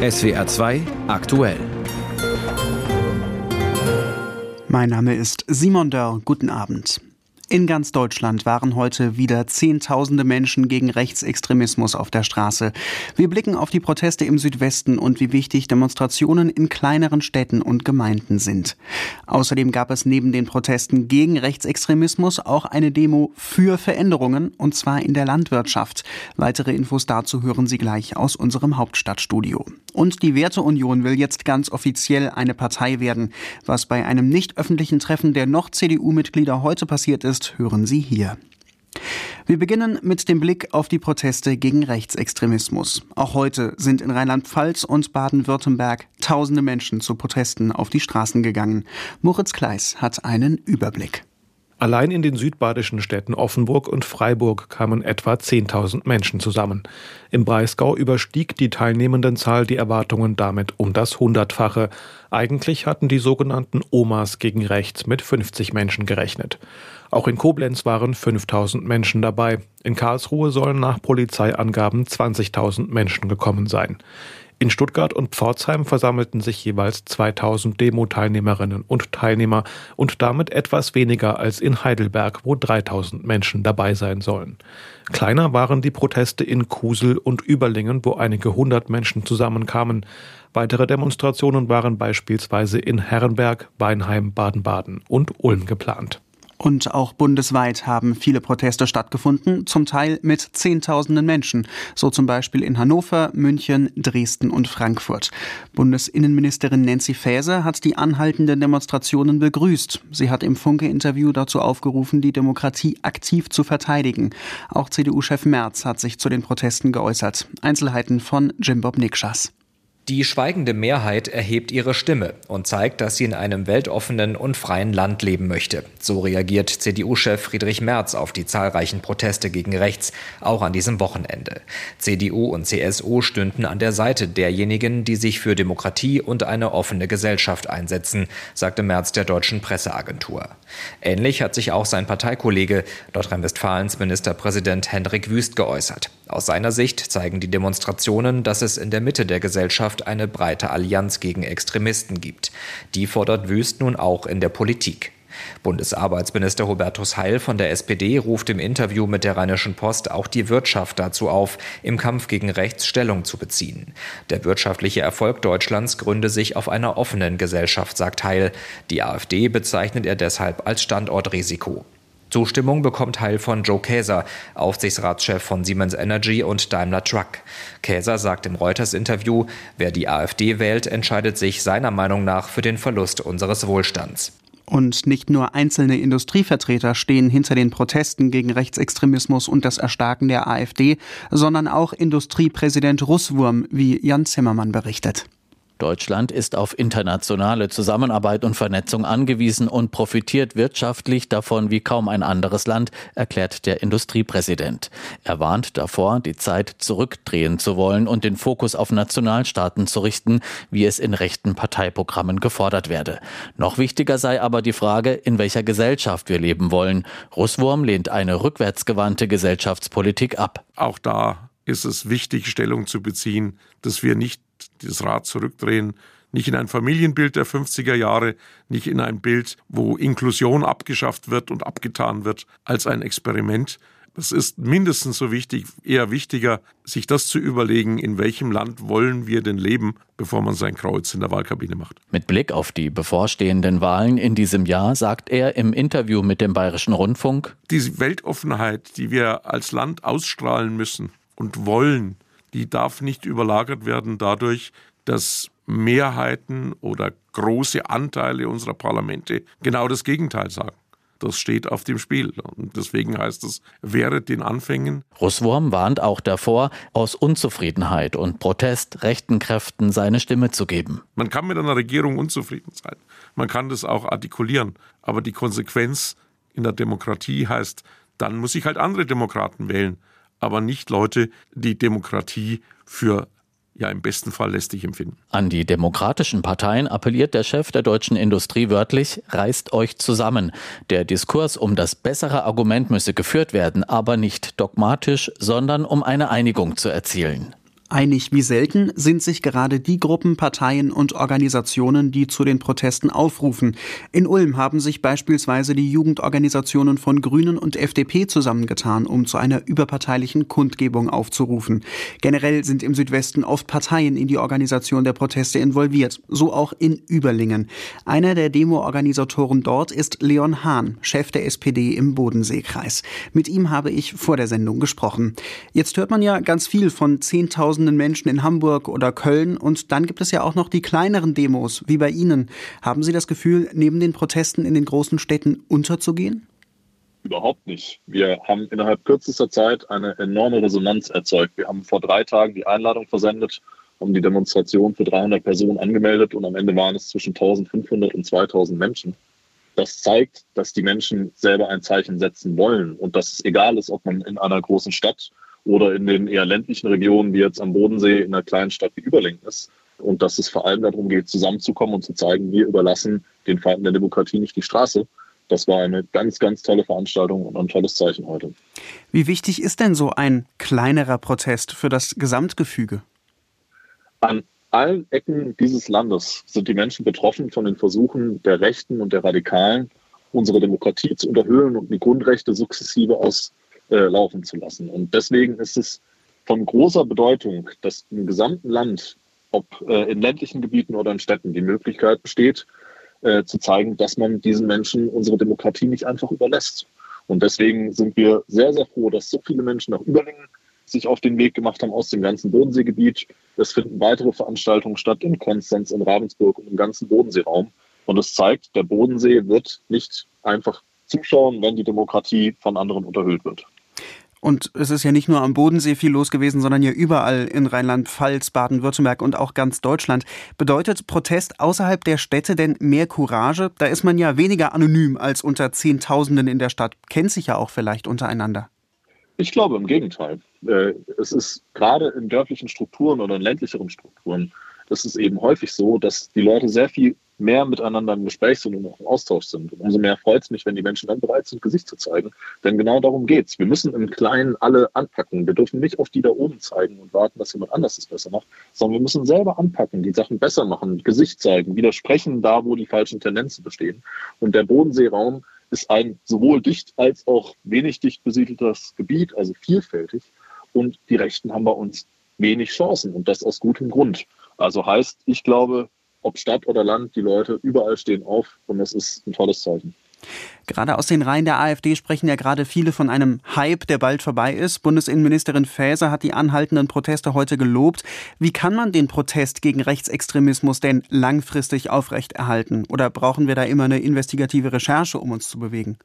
SWR 2 aktuell. Mein Name ist Simon Dörr. Guten Abend. In ganz Deutschland waren heute wieder Zehntausende Menschen gegen Rechtsextremismus auf der Straße. Wir blicken auf die Proteste im Südwesten und wie wichtig Demonstrationen in kleineren Städten und Gemeinden sind. Außerdem gab es neben den Protesten gegen Rechtsextremismus auch eine Demo für Veränderungen, und zwar in der Landwirtschaft. Weitere Infos dazu hören Sie gleich aus unserem Hauptstadtstudio. Und die Werteunion will jetzt ganz offiziell eine Partei werden. Was bei einem nicht öffentlichen Treffen der noch CDU-Mitglieder heute passiert ist, ist, hören Sie hier. Wir beginnen mit dem Blick auf die Proteste gegen Rechtsextremismus. Auch heute sind in Rheinland-Pfalz und Baden-Württemberg tausende Menschen zu Protesten auf die Straßen gegangen. Moritz Kleis hat einen Überblick. Allein in den südbadischen Städten Offenburg und Freiburg kamen etwa 10.000 Menschen zusammen. Im Breisgau überstieg die Teilnehmendenzahl die Erwartungen damit um das Hundertfache. Eigentlich hatten die sogenannten Omas gegen rechts mit 50 Menschen gerechnet. Auch in Koblenz waren 5000 Menschen dabei. In Karlsruhe sollen nach Polizeiangaben 20.000 Menschen gekommen sein. In Stuttgart und Pforzheim versammelten sich jeweils 2000 Demo-Teilnehmerinnen und Teilnehmer und damit etwas weniger als in Heidelberg, wo 3000 Menschen dabei sein sollen. Kleiner waren die Proteste in Kusel und Überlingen, wo einige hundert Menschen zusammenkamen. Weitere Demonstrationen waren beispielsweise in Herrenberg, Weinheim, Baden-Baden und Ulm geplant. Und auch bundesweit haben viele Proteste stattgefunden, zum Teil mit Zehntausenden Menschen, so zum Beispiel in Hannover, München, Dresden und Frankfurt. Bundesinnenministerin Nancy Faeser hat die anhaltenden Demonstrationen begrüßt. Sie hat im Funke-Interview dazu aufgerufen, die Demokratie aktiv zu verteidigen. Auch CDU-Chef Merz hat sich zu den Protesten geäußert. Einzelheiten von Jim Bob Nikschas. Die schweigende Mehrheit erhebt ihre Stimme und zeigt, dass sie in einem weltoffenen und freien Land leben möchte. So reagiert CDU-Chef Friedrich Merz auf die zahlreichen Proteste gegen rechts, auch an diesem Wochenende. CDU und CSU stünden an der Seite derjenigen, die sich für Demokratie und eine offene Gesellschaft einsetzen, sagte Merz der deutschen Presseagentur. Ähnlich hat sich auch sein Parteikollege, Nordrhein-Westfalens Ministerpräsident Hendrik Wüst, geäußert. Aus seiner Sicht zeigen die Demonstrationen, dass es in der Mitte der Gesellschaft eine breite Allianz gegen Extremisten gibt. Die fordert Wüst nun auch in der Politik. Bundesarbeitsminister Hubertus Heil von der SPD ruft im Interview mit der Rheinischen Post auch die Wirtschaft dazu auf, im Kampf gegen rechts Stellung zu beziehen. Der wirtschaftliche Erfolg Deutschlands gründe sich auf einer offenen Gesellschaft, sagt Heil. Die AfD bezeichnet er deshalb als Standortrisiko. Zustimmung bekommt Heil von Joe Käser, Aufsichtsratschef von Siemens Energy und Daimler Truck. Käser sagt im Reuters-Interview, wer die AfD wählt, entscheidet sich seiner Meinung nach für den Verlust unseres Wohlstands. Und nicht nur einzelne Industrievertreter stehen hinter den Protesten gegen Rechtsextremismus und das Erstarken der AfD, sondern auch Industriepräsident Russwurm, wie Jan Zimmermann berichtet. Deutschland ist auf internationale Zusammenarbeit und Vernetzung angewiesen und profitiert wirtschaftlich davon wie kaum ein anderes Land, erklärt der Industriepräsident. Er warnt davor, die Zeit zurückdrehen zu wollen und den Fokus auf Nationalstaaten zu richten, wie es in rechten Parteiprogrammen gefordert werde. Noch wichtiger sei aber die Frage, in welcher Gesellschaft wir leben wollen. Russwurm lehnt eine rückwärtsgewandte Gesellschaftspolitik ab. Auch da ist es wichtig, Stellung zu beziehen, dass wir nicht das Rad zurückdrehen, nicht in ein Familienbild der 50er Jahre, nicht in ein Bild, wo Inklusion abgeschafft wird und abgetan wird, als ein Experiment. Das ist mindestens so wichtig, eher wichtiger, sich das zu überlegen, in welchem Land wollen wir denn leben, bevor man sein Kreuz in der Wahlkabine macht. Mit Blick auf die bevorstehenden Wahlen in diesem Jahr sagt er im Interview mit dem Bayerischen Rundfunk, Die Weltoffenheit, die wir als Land ausstrahlen müssen und wollen, die darf nicht überlagert werden dadurch, dass Mehrheiten oder große Anteile unserer Parlamente genau das Gegenteil sagen. Das steht auf dem Spiel. Und deswegen heißt es, während den Anfängen. Russwurm warnt auch davor, aus Unzufriedenheit und Protest rechten Kräften seine Stimme zu geben. Man kann mit einer Regierung unzufrieden sein. Man kann das auch artikulieren. Aber die Konsequenz in der Demokratie heißt, dann muss ich halt andere Demokraten wählen aber nicht Leute, die Demokratie für ja im besten Fall lästig empfinden. An die demokratischen Parteien appelliert der Chef der deutschen Industrie wörtlich, reißt euch zusammen. Der Diskurs um das bessere Argument müsse geführt werden, aber nicht dogmatisch, sondern um eine Einigung zu erzielen. Einig wie selten sind sich gerade die Gruppen, Parteien und Organisationen, die zu den Protesten aufrufen. In Ulm haben sich beispielsweise die Jugendorganisationen von Grünen und FDP zusammengetan, um zu einer überparteilichen Kundgebung aufzurufen. Generell sind im Südwesten oft Parteien in die Organisation der Proteste involviert, so auch in Überlingen. Einer der Demo-Organisatoren dort ist Leon Hahn, Chef der SPD im Bodenseekreis. Mit ihm habe ich vor der Sendung gesprochen. Jetzt hört man ja ganz viel von 10.000 tausenden Menschen in Hamburg oder Köln. Und dann gibt es ja auch noch die kleineren Demos, wie bei Ihnen. Haben Sie das Gefühl, neben den Protesten in den großen Städten unterzugehen? Überhaupt nicht. Wir haben innerhalb kürzester Zeit eine enorme Resonanz erzeugt. Wir haben vor drei Tagen die Einladung versendet, um die Demonstration für 300 Personen angemeldet und am Ende waren es zwischen 1500 und 2000 Menschen. Das zeigt, dass die Menschen selber ein Zeichen setzen wollen und dass es egal ist, ob man in einer großen Stadt oder in den eher ländlichen Regionen, wie jetzt am Bodensee in einer kleinen Stadt wie Überlingen ist. Und dass es vor allem darum geht, zusammenzukommen und zu zeigen, wir überlassen den Feinden der Demokratie nicht die Straße. Das war eine ganz, ganz tolle Veranstaltung und ein tolles Zeichen heute. Wie wichtig ist denn so ein kleinerer Protest für das Gesamtgefüge? An allen Ecken dieses Landes sind die Menschen betroffen von den Versuchen der Rechten und der Radikalen, unsere Demokratie zu unterhöhlen und die Grundrechte sukzessive aus äh, laufen zu lassen. Und deswegen ist es von großer Bedeutung, dass im gesamten Land, ob äh, in ländlichen Gebieten oder in Städten, die Möglichkeit besteht, äh, zu zeigen, dass man diesen Menschen unsere Demokratie nicht einfach überlässt. Und deswegen sind wir sehr, sehr froh, dass so viele Menschen nach Überlingen sich auf den Weg gemacht haben aus dem ganzen Bodenseegebiet. Es finden weitere Veranstaltungen statt in Konstanz, in Ravensburg und im ganzen Bodenseeraum. Und es zeigt, der Bodensee wird nicht einfach zuschauen, wenn die Demokratie von anderen unterhöhlt wird. Und es ist ja nicht nur am Bodensee viel los gewesen, sondern ja überall in Rheinland-Pfalz, Baden-Württemberg und auch ganz Deutschland. Bedeutet Protest außerhalb der Städte denn mehr Courage? Da ist man ja weniger anonym als unter Zehntausenden in der Stadt, kennt sich ja auch vielleicht untereinander. Ich glaube im Gegenteil. Äh, es ist gerade in dörflichen Strukturen oder in ländlicheren Strukturen, das ist eben häufig so, dass die Leute sehr viel mehr miteinander im Gespräch sind und auch im Austausch sind. Und umso mehr freut es mich, wenn die Menschen dann bereit sind, Gesicht zu zeigen. Denn genau darum geht's. Wir müssen im Kleinen alle anpacken. Wir dürfen nicht auf die da oben zeigen und warten, dass jemand anders es besser macht, sondern wir müssen selber anpacken, die Sachen besser machen, Gesicht zeigen, widersprechen da, wo die falschen Tendenzen bestehen. Und der Bodenseeraum ist ein sowohl dicht als auch wenig dicht besiedeltes Gebiet, also vielfältig. Und die Rechten haben bei uns wenig Chancen und das aus gutem Grund. Also heißt, ich glaube, ob Stadt oder Land, die Leute überall stehen auf und das ist ein tolles Zeichen. Gerade aus den Reihen der AfD sprechen ja gerade viele von einem Hype, der bald vorbei ist. Bundesinnenministerin Faeser hat die anhaltenden Proteste heute gelobt. Wie kann man den Protest gegen Rechtsextremismus denn langfristig aufrechterhalten? Oder brauchen wir da immer eine investigative Recherche, um uns zu bewegen?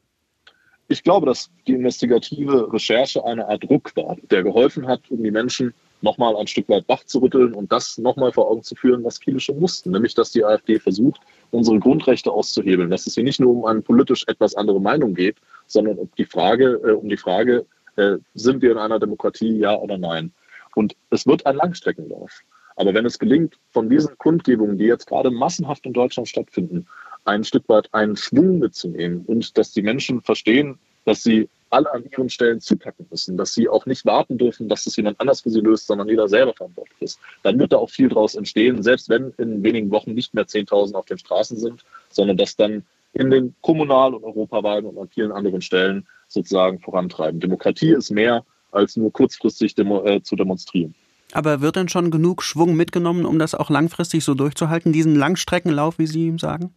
Ich glaube, dass die investigative Recherche eine Art Druck war, der geholfen hat, um die Menschen nochmal ein Stück weit wach zu rütteln und das nochmal vor Augen zu führen, was viele schon wussten, nämlich dass die AfD versucht, unsere Grundrechte auszuhebeln, dass es hier nicht nur um eine politisch etwas andere Meinung geht, sondern um die Frage, äh, um die Frage, äh, sind wir in einer Demokratie, ja oder nein? Und es wird ein Langstreckenlauf. Aber wenn es gelingt, von diesen Kundgebungen, die jetzt gerade massenhaft in Deutschland stattfinden, ein Stück weit einen Schwung mitzunehmen und dass die Menschen verstehen, dass sie alle an ihren Stellen zupacken müssen, dass sie auch nicht warten dürfen, dass es jemand anders für sie löst, sondern jeder selber verantwortlich ist. Dann wird da auch viel draus entstehen, selbst wenn in wenigen Wochen nicht mehr 10.000 auf den Straßen sind, sondern dass dann in den Kommunal- und Europawahlen und an vielen anderen Stellen sozusagen vorantreiben. Demokratie ist mehr als nur kurzfristig demo äh, zu demonstrieren. Aber wird denn schon genug Schwung mitgenommen, um das auch langfristig so durchzuhalten, diesen Langstreckenlauf, wie Sie sagen?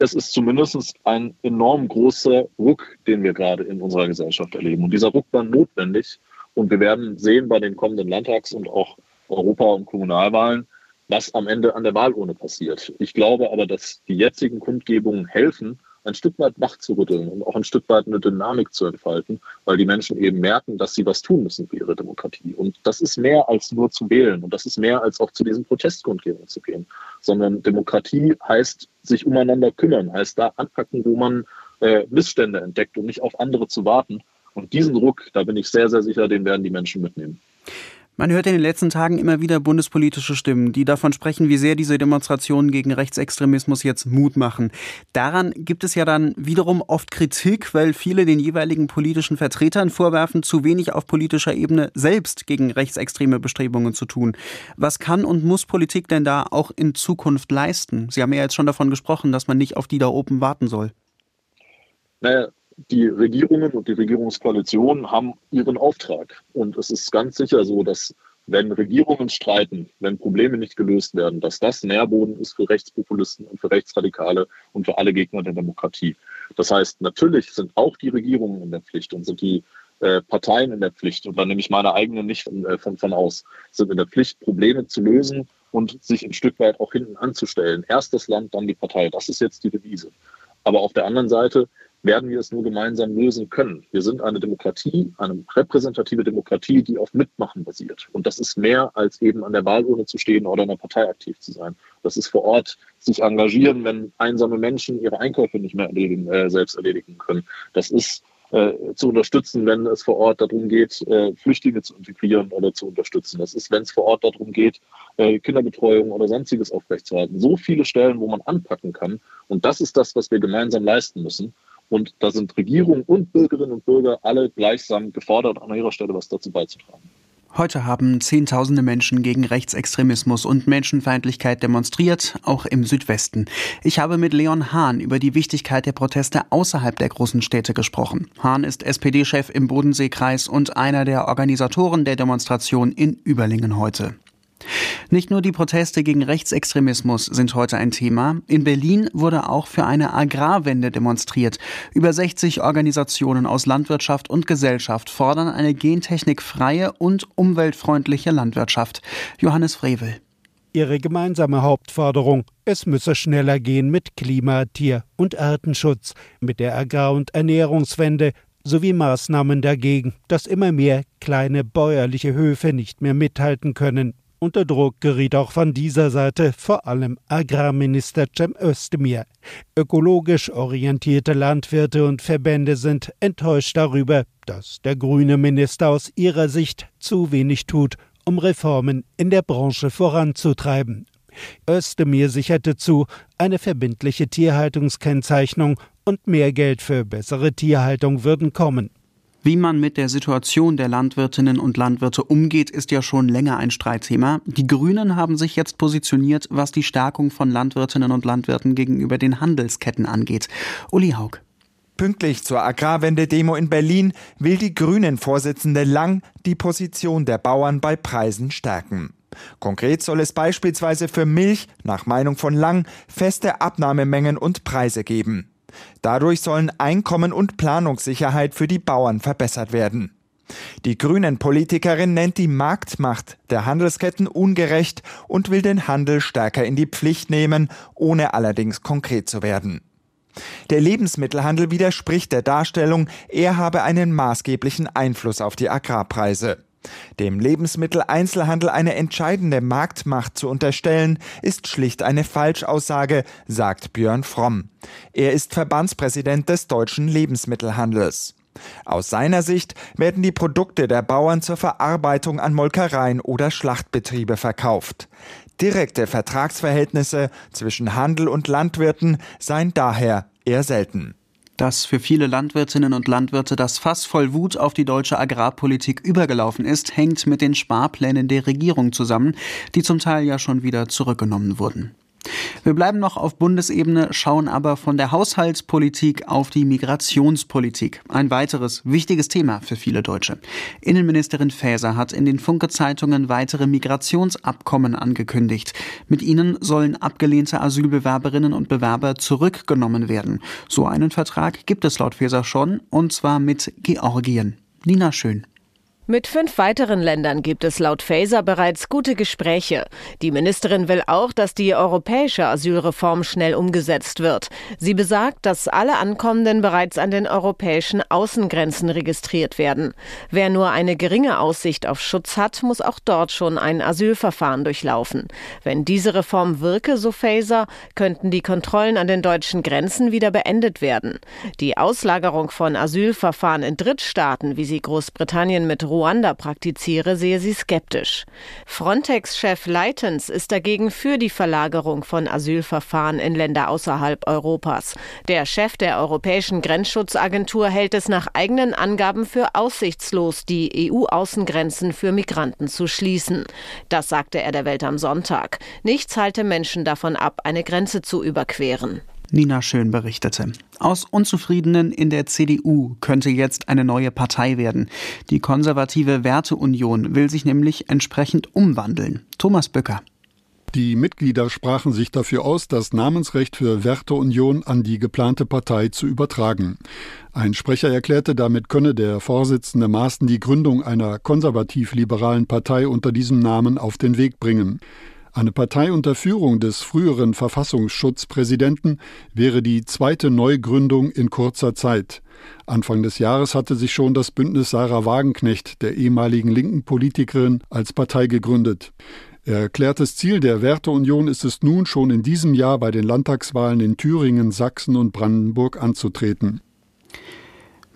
Es ist zumindest ein enorm großer Ruck, den wir gerade in unserer Gesellschaft erleben. Und dieser Ruck war notwendig. Und wir werden sehen bei den kommenden Landtags- und auch Europa- und Kommunalwahlen, was am Ende an der Wahlurne passiert. Ich glaube aber, dass die jetzigen Kundgebungen helfen, ein Stück weit wach zu rütteln und auch ein Stück weit eine Dynamik zu entfalten, weil die Menschen eben merken, dass sie was tun müssen für ihre Demokratie. Und das ist mehr als nur zu wählen und das ist mehr als auch zu diesen Protestkundgebungen zu gehen, sondern Demokratie heißt sich umeinander kümmern, heißt da anpacken, wo man äh, Missstände entdeckt und nicht auf andere zu warten. Und diesen Druck, da bin ich sehr, sehr sicher, den werden die Menschen mitnehmen. Man hört in den letzten Tagen immer wieder bundespolitische Stimmen, die davon sprechen, wie sehr diese Demonstrationen gegen Rechtsextremismus jetzt Mut machen. Daran gibt es ja dann wiederum oft Kritik, weil viele den jeweiligen politischen Vertretern vorwerfen, zu wenig auf politischer Ebene selbst gegen rechtsextreme Bestrebungen zu tun. Was kann und muss Politik denn da auch in Zukunft leisten? Sie haben ja jetzt schon davon gesprochen, dass man nicht auf die da oben warten soll. Naja, die Regierungen und die Regierungskoalitionen haben ihren Auftrag. Und es ist ganz sicher so, dass wenn Regierungen streiten, wenn Probleme nicht gelöst werden, dass das Nährboden ist für Rechtspopulisten und für Rechtsradikale und für alle Gegner der Demokratie. Das heißt, natürlich sind auch die Regierungen in der Pflicht und sind die äh, Parteien in der Pflicht, und dann nehme ich meine eigenen nicht von, äh, von, von aus, sind in der Pflicht, Probleme zu lösen und sich ein Stück weit auch hinten anzustellen. Erst das Land, dann die Partei. Das ist jetzt die Devise. Aber auf der anderen Seite werden wir es nur gemeinsam lösen können. Wir sind eine Demokratie, eine repräsentative Demokratie, die auf Mitmachen basiert. Und das ist mehr als eben an der Wahlurne zu stehen oder in der Partei aktiv zu sein. Das ist vor Ort sich engagieren, wenn einsame Menschen ihre Einkäufe nicht mehr erledigen, äh, selbst erledigen können. Das ist äh, zu unterstützen, wenn es vor Ort darum geht, äh, Flüchtlinge zu integrieren oder zu unterstützen. Das ist, wenn es vor Ort darum geht, äh, Kinderbetreuung oder sonstiges aufrechtzuerhalten. So viele Stellen, wo man anpacken kann. Und das ist das, was wir gemeinsam leisten müssen. Und da sind Regierung und Bürgerinnen und Bürger alle gleichsam gefordert, an ihrer Stelle was dazu beizutragen. Heute haben Zehntausende Menschen gegen Rechtsextremismus und Menschenfeindlichkeit demonstriert, auch im Südwesten. Ich habe mit Leon Hahn über die Wichtigkeit der Proteste außerhalb der großen Städte gesprochen. Hahn ist SPD-Chef im Bodenseekreis und einer der Organisatoren der Demonstration in Überlingen heute. Nicht nur die Proteste gegen Rechtsextremismus sind heute ein Thema. In Berlin wurde auch für eine Agrarwende demonstriert. Über 60 Organisationen aus Landwirtschaft und Gesellschaft fordern eine gentechnikfreie und umweltfreundliche Landwirtschaft. Johannes Frevel. Ihre gemeinsame Hauptforderung, es müsse schneller gehen mit Klima-, Tier- und Artenschutz, mit der Agrar- und Ernährungswende sowie Maßnahmen dagegen, dass immer mehr kleine bäuerliche Höfe nicht mehr mithalten können. Unter Druck geriet auch von dieser Seite vor allem Agrarminister Cem Özdemir. Ökologisch orientierte Landwirte und Verbände sind enttäuscht darüber, dass der grüne Minister aus ihrer Sicht zu wenig tut, um Reformen in der Branche voranzutreiben. Özdemir sicherte zu, eine verbindliche Tierhaltungskennzeichnung und mehr Geld für bessere Tierhaltung würden kommen. Wie man mit der Situation der Landwirtinnen und Landwirte umgeht, ist ja schon länger ein Streitthema. Die Grünen haben sich jetzt positioniert, was die Stärkung von Landwirtinnen und Landwirten gegenüber den Handelsketten angeht. Uli Haug. Pünktlich zur Agrarwende-Demo in Berlin will die Grünen-Vorsitzende Lang die Position der Bauern bei Preisen stärken. Konkret soll es beispielsweise für Milch, nach Meinung von Lang, feste Abnahmemengen und Preise geben. Dadurch sollen Einkommen und Planungssicherheit für die Bauern verbessert werden. Die Grünen-Politikerin nennt die Marktmacht der Handelsketten ungerecht und will den Handel stärker in die Pflicht nehmen, ohne allerdings konkret zu werden. Der Lebensmittelhandel widerspricht der Darstellung, er habe einen maßgeblichen Einfluss auf die Agrarpreise. Dem Lebensmitteleinzelhandel eine entscheidende Marktmacht zu unterstellen, ist schlicht eine Falschaussage, sagt Björn Fromm. Er ist Verbandspräsident des deutschen Lebensmittelhandels. Aus seiner Sicht werden die Produkte der Bauern zur Verarbeitung an Molkereien oder Schlachtbetriebe verkauft. Direkte Vertragsverhältnisse zwischen Handel und Landwirten seien daher eher selten. Dass für viele Landwirtinnen und Landwirte das Fass voll Wut auf die deutsche Agrarpolitik übergelaufen ist, hängt mit den Sparplänen der Regierung zusammen, die zum Teil ja schon wieder zurückgenommen wurden. Wir bleiben noch auf Bundesebene, schauen aber von der Haushaltspolitik auf die Migrationspolitik. Ein weiteres wichtiges Thema für viele Deutsche. Innenministerin Faeser hat in den Funke-Zeitungen weitere Migrationsabkommen angekündigt. Mit ihnen sollen abgelehnte Asylbewerberinnen und Bewerber zurückgenommen werden. So einen Vertrag gibt es laut Faeser schon, und zwar mit Georgien. Nina Schön. Mit fünf weiteren Ländern gibt es laut Faeser bereits gute Gespräche. Die Ministerin will auch, dass die europäische Asylreform schnell umgesetzt wird. Sie besagt, dass alle Ankommenden bereits an den europäischen Außengrenzen registriert werden. Wer nur eine geringe Aussicht auf Schutz hat, muss auch dort schon ein Asylverfahren durchlaufen. Wenn diese Reform wirke, so Faeser, könnten die Kontrollen an den deutschen Grenzen wieder beendet werden. Die Auslagerung von Asylverfahren in Drittstaaten, wie sie Großbritannien mit Ruhe Ruanda praktiziere, sehe sie skeptisch. Frontex-Chef Leitens ist dagegen für die Verlagerung von Asylverfahren in Länder außerhalb Europas. Der Chef der Europäischen Grenzschutzagentur hält es nach eigenen Angaben für aussichtslos, die EU-Außengrenzen für Migranten zu schließen. Das sagte er der Welt am Sonntag. Nichts halte Menschen davon ab, eine Grenze zu überqueren. Nina Schön berichtete. Aus Unzufriedenen in der CDU könnte jetzt eine neue Partei werden. Die konservative Werteunion will sich nämlich entsprechend umwandeln. Thomas Bücker. Die Mitglieder sprachen sich dafür aus, das Namensrecht für Werteunion an die geplante Partei zu übertragen. Ein Sprecher erklärte, damit könne der Vorsitzende Maaßen die Gründung einer konservativ-liberalen Partei unter diesem Namen auf den Weg bringen. Eine Partei unter Führung des früheren Verfassungsschutzpräsidenten wäre die zweite Neugründung in kurzer Zeit. Anfang des Jahres hatte sich schon das Bündnis Sarah Wagenknecht, der ehemaligen linken Politikerin, als Partei gegründet. Erklärtes Ziel der Werteunion ist es nun schon in diesem Jahr bei den Landtagswahlen in Thüringen, Sachsen und Brandenburg anzutreten.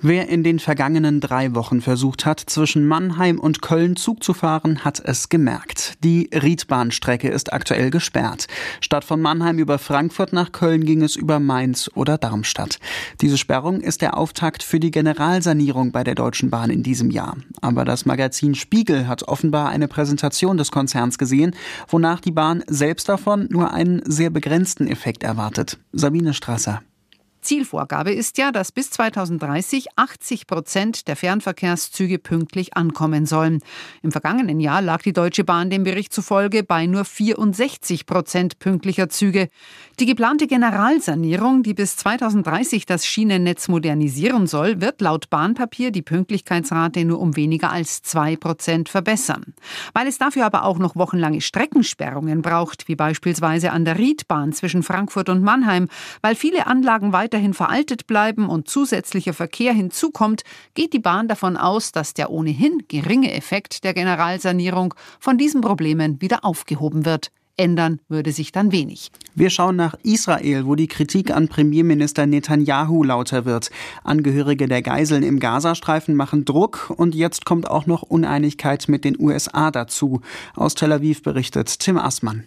Wer in den vergangenen drei Wochen versucht hat, zwischen Mannheim und Köln Zug zu fahren, hat es gemerkt. Die Riedbahnstrecke ist aktuell gesperrt. Statt von Mannheim über Frankfurt nach Köln ging es über Mainz oder Darmstadt. Diese Sperrung ist der Auftakt für die Generalsanierung bei der Deutschen Bahn in diesem Jahr. Aber das Magazin Spiegel hat offenbar eine Präsentation des Konzerns gesehen, wonach die Bahn selbst davon nur einen sehr begrenzten Effekt erwartet. Sabine Strasser. Zielvorgabe ist ja, dass bis 2030 80 Prozent der Fernverkehrszüge pünktlich ankommen sollen. Im vergangenen Jahr lag die Deutsche Bahn dem Bericht zufolge bei nur 64 Prozent pünktlicher Züge. Die geplante Generalsanierung, die bis 2030 das Schienennetz modernisieren soll, wird laut Bahnpapier die Pünktlichkeitsrate nur um weniger als zwei Prozent verbessern. Weil es dafür aber auch noch wochenlange Streckensperrungen braucht, wie beispielsweise an der Riedbahn zwischen Frankfurt und Mannheim, weil viele Anlagen weiter weiterhin veraltet bleiben und zusätzlicher Verkehr hinzukommt, geht die Bahn davon aus, dass der ohnehin geringe Effekt der Generalsanierung von diesen Problemen wieder aufgehoben wird. Ändern würde sich dann wenig. Wir schauen nach Israel, wo die Kritik an Premierminister Netanyahu lauter wird. Angehörige der Geiseln im Gazastreifen machen Druck und jetzt kommt auch noch Uneinigkeit mit den USA dazu. Aus Tel Aviv berichtet Tim Assmann.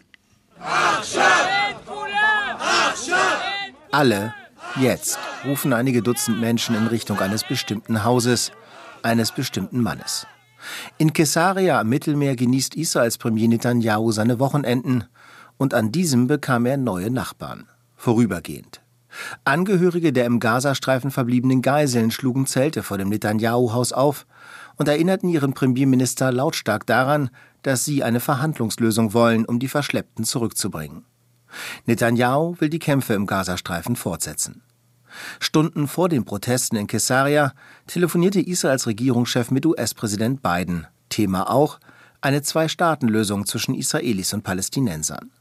Alle Jetzt rufen einige Dutzend Menschen in Richtung eines bestimmten Hauses, eines bestimmten Mannes. In Caesarea am Mittelmeer genießt Israels Premier Netanyahu seine Wochenenden und an diesem bekam er neue Nachbarn. Vorübergehend. Angehörige der im Gazastreifen verbliebenen Geiseln schlugen Zelte vor dem Netanyahu-Haus auf und erinnerten ihren Premierminister lautstark daran, dass sie eine Verhandlungslösung wollen, um die Verschleppten zurückzubringen. Netanyahu will die Kämpfe im Gazastreifen fortsetzen. Stunden vor den Protesten in Caesarea telefonierte Israels Regierungschef mit US-Präsident Biden. Thema auch eine Zwei-Staaten-Lösung zwischen Israelis und Palästinensern.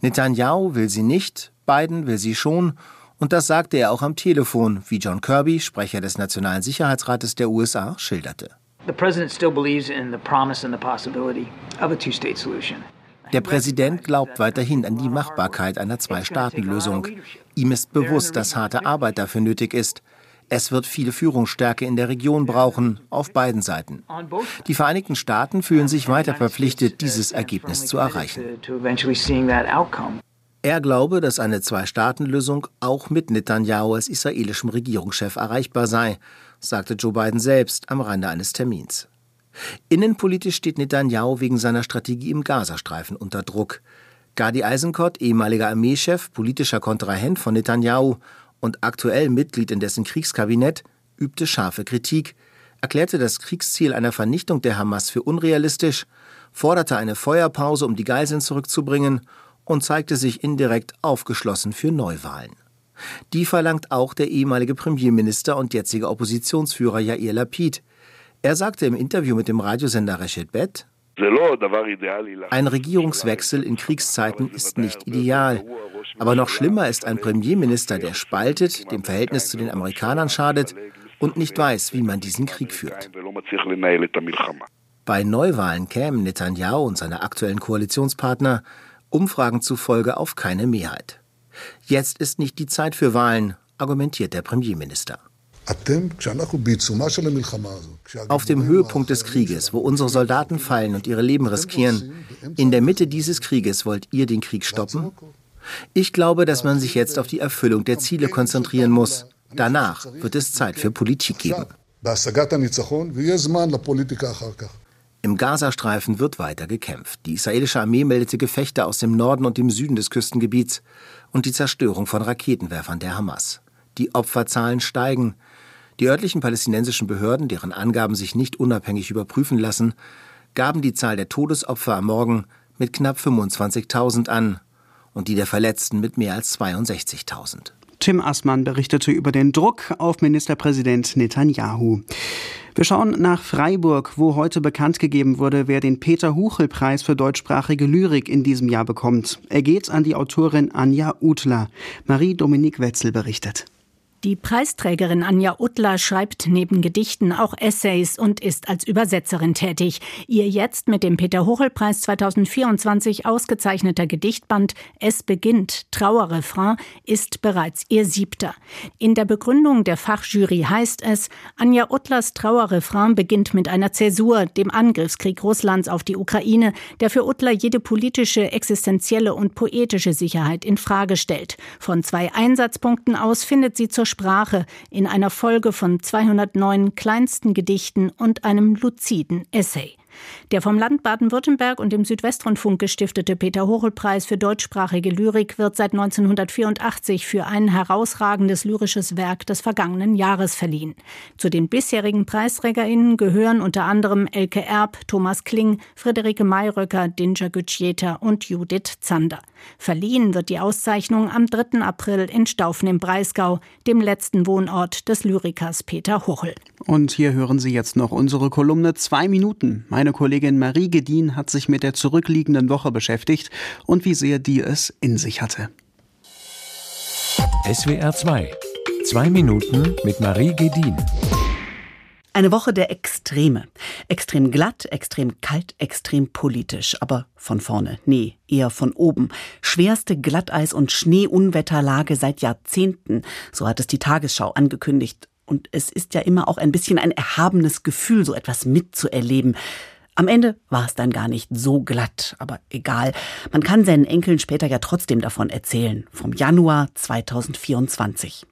Netanyahu will sie nicht, Biden will sie schon, und das sagte er auch am Telefon, wie John Kirby, Sprecher des Nationalen Sicherheitsrates der USA, schilderte. The president still believes in the promise and the possibility of a two-state solution. Der Präsident glaubt weiterhin an die Machbarkeit einer Zwei-Staaten-Lösung. Ihm ist bewusst, dass harte Arbeit dafür nötig ist. Es wird viel Führungsstärke in der Region brauchen, auf beiden Seiten. Die Vereinigten Staaten fühlen sich weiter verpflichtet, dieses Ergebnis zu erreichen. Er glaube, dass eine Zwei-Staaten-Lösung auch mit Netanyahu als israelischem Regierungschef erreichbar sei, sagte Joe Biden selbst am Rande eines Termins. Innenpolitisch steht Netanyahu wegen seiner Strategie im Gazastreifen unter Druck. Gadi Eisenkot, ehemaliger Armeechef, politischer Kontrahent von Netanyahu und aktuell Mitglied in dessen Kriegskabinett, übte scharfe Kritik, erklärte das Kriegsziel einer Vernichtung der Hamas für unrealistisch, forderte eine Feuerpause, um die Geiseln zurückzubringen und zeigte sich indirekt aufgeschlossen für Neuwahlen. Die verlangt auch der ehemalige Premierminister und jetzige Oppositionsführer Yair Lapid, er sagte im Interview mit dem Radiosender Reshet Bet, ein Regierungswechsel in Kriegszeiten ist nicht ideal. Aber noch schlimmer ist ein Premierminister, der spaltet, dem Verhältnis zu den Amerikanern schadet und nicht weiß, wie man diesen Krieg führt. Bei Neuwahlen kämen Netanyahu und seine aktuellen Koalitionspartner Umfragen zufolge auf keine Mehrheit. Jetzt ist nicht die Zeit für Wahlen, argumentiert der Premierminister. Auf dem Höhepunkt des Krieges, wo unsere Soldaten fallen und ihre Leben riskieren, in der Mitte dieses Krieges wollt ihr den Krieg stoppen? Ich glaube, dass man sich jetzt auf die Erfüllung der Ziele konzentrieren muss. Danach wird es Zeit für Politik geben. Im Gazastreifen wird weiter gekämpft. Die israelische Armee meldete Gefechte aus dem Norden und dem Süden des Küstengebiets und die Zerstörung von Raketenwerfern der Hamas. Die Opferzahlen steigen. Die örtlichen palästinensischen Behörden, deren Angaben sich nicht unabhängig überprüfen lassen, gaben die Zahl der Todesopfer am Morgen mit knapp 25.000 an und die der Verletzten mit mehr als 62.000. Tim Assmann berichtete über den Druck auf Ministerpräsident Netanyahu. Wir schauen nach Freiburg, wo heute bekannt gegeben wurde, wer den Peter-Huchel-Preis für deutschsprachige Lyrik in diesem Jahr bekommt. Er geht an die Autorin Anja Utler. Marie-Dominique Wetzel berichtet. Die Preisträgerin Anja Uttler schreibt neben Gedichten auch Essays und ist als Übersetzerin tätig. Ihr jetzt mit dem Peter-Hochel-Preis 2024 ausgezeichneter Gedichtband Es beginnt, Trauerrefrain, ist bereits ihr siebter. In der Begründung der Fachjury heißt es, Anja Uttlers Trauerrefrain beginnt mit einer Zäsur, dem Angriffskrieg Russlands auf die Ukraine, der für Uttler jede politische, existenzielle und poetische Sicherheit in Frage stellt. Von zwei Einsatzpunkten aus findet sie zur Sprache in einer Folge von 209 kleinsten Gedichten und einem luziden Essay. Der vom Land Baden-Württemberg und dem Südwestrundfunk gestiftete Peter-Hochel-Preis für deutschsprachige Lyrik wird seit 1984 für ein herausragendes lyrisches Werk des vergangenen Jahres verliehen. Zu den bisherigen PreisträgerInnen gehören unter anderem Elke Erb, Thomas Kling, Friederike Mayröcker, Dinja Gütscheta und Judith Zander. Verliehen wird die Auszeichnung am 3. April in Staufen im Breisgau, dem letzten Wohnort des Lyrikers Peter Hochel. Und hier hören Sie jetzt noch unsere Kolumne Zwei Minuten. Meine Kollegin Marie Gedien hat sich mit der zurückliegenden Woche beschäftigt und wie sehr die es in sich hatte. SWR 2. Zwei Minuten mit Marie Gedien. Eine Woche der Extreme. Extrem glatt, extrem kalt, extrem politisch. Aber von vorne. Nee, eher von oben. Schwerste Glatteis- und Schneeunwetterlage seit Jahrzehnten. So hat es die Tagesschau angekündigt. Und es ist ja immer auch ein bisschen ein erhabenes Gefühl, so etwas mitzuerleben. Am Ende war es dann gar nicht so glatt, aber egal. Man kann seinen Enkeln später ja trotzdem davon erzählen. Vom Januar 2024.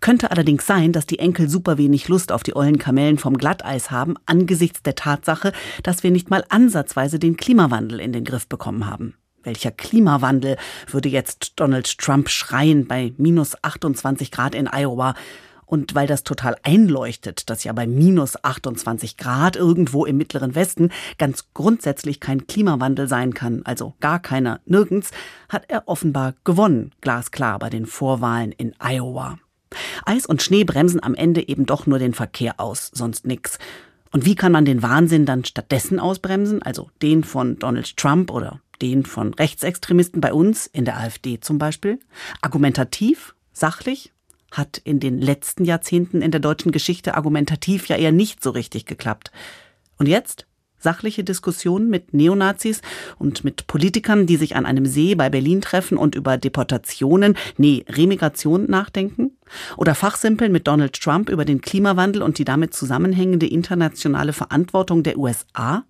Könnte allerdings sein, dass die Enkel super wenig Lust auf die ollen Kamellen vom Glatteis haben, angesichts der Tatsache, dass wir nicht mal ansatzweise den Klimawandel in den Griff bekommen haben. Welcher Klimawandel würde jetzt Donald Trump schreien bei minus 28 Grad in Iowa? Und weil das total einleuchtet, dass ja bei minus 28 Grad irgendwo im mittleren Westen ganz grundsätzlich kein Klimawandel sein kann, also gar keiner nirgends, hat er offenbar gewonnen, glasklar bei den Vorwahlen in Iowa. Eis und Schnee bremsen am Ende eben doch nur den Verkehr aus, sonst nix. Und wie kann man den Wahnsinn dann stattdessen ausbremsen, also den von Donald Trump oder den von Rechtsextremisten bei uns, in der AfD zum Beispiel? Argumentativ? Sachlich? Hat in den letzten Jahrzehnten in der deutschen Geschichte argumentativ ja eher nicht so richtig geklappt. Und jetzt? Sachliche Diskussionen mit Neonazis und mit Politikern, die sich an einem See bei Berlin treffen und über Deportationen, nee, Remigration nachdenken? Oder Fachsimpeln mit Donald Trump über den Klimawandel und die damit zusammenhängende internationale Verantwortung der USA?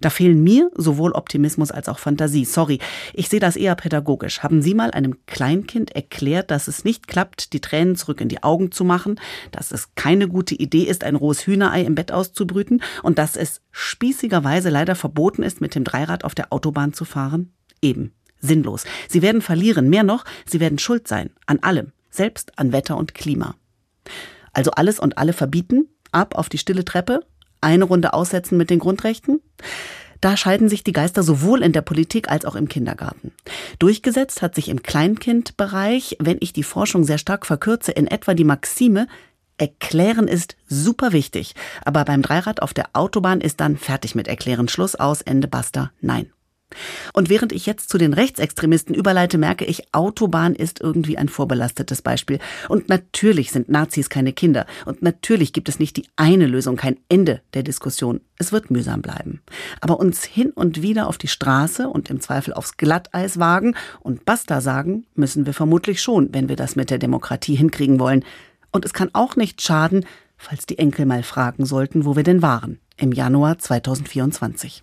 Da fehlen mir sowohl Optimismus als auch Fantasie. Sorry, ich sehe das eher pädagogisch. Haben Sie mal einem Kleinkind erklärt, dass es nicht klappt, die Tränen zurück in die Augen zu machen, dass es keine gute Idee ist, ein rohes Hühnerei im Bett auszubrüten und dass es spießigerweise leider verboten ist, mit dem Dreirad auf der Autobahn zu fahren? Eben. Sinnlos. Sie werden verlieren. Mehr noch, sie werden schuld sein. An allem. Selbst an Wetter und Klima. Also alles und alle verbieten? Ab auf die stille Treppe? Eine Runde aussetzen mit den Grundrechten? Da scheiden sich die Geister sowohl in der Politik als auch im Kindergarten. Durchgesetzt hat sich im Kleinkindbereich, wenn ich die Forschung sehr stark verkürze, in etwa die Maxime, Erklären ist super wichtig, aber beim Dreirad auf der Autobahn ist dann fertig mit Erklären, Schluss aus, Ende, basta, nein. Und während ich jetzt zu den Rechtsextremisten überleite, merke ich, Autobahn ist irgendwie ein vorbelastetes Beispiel. Und natürlich sind Nazis keine Kinder. Und natürlich gibt es nicht die eine Lösung, kein Ende der Diskussion. Es wird mühsam bleiben. Aber uns hin und wieder auf die Straße und im Zweifel aufs Glatteis wagen und Basta sagen, müssen wir vermutlich schon, wenn wir das mit der Demokratie hinkriegen wollen. Und es kann auch nicht schaden, falls die Enkel mal fragen sollten, wo wir denn waren im Januar 2024.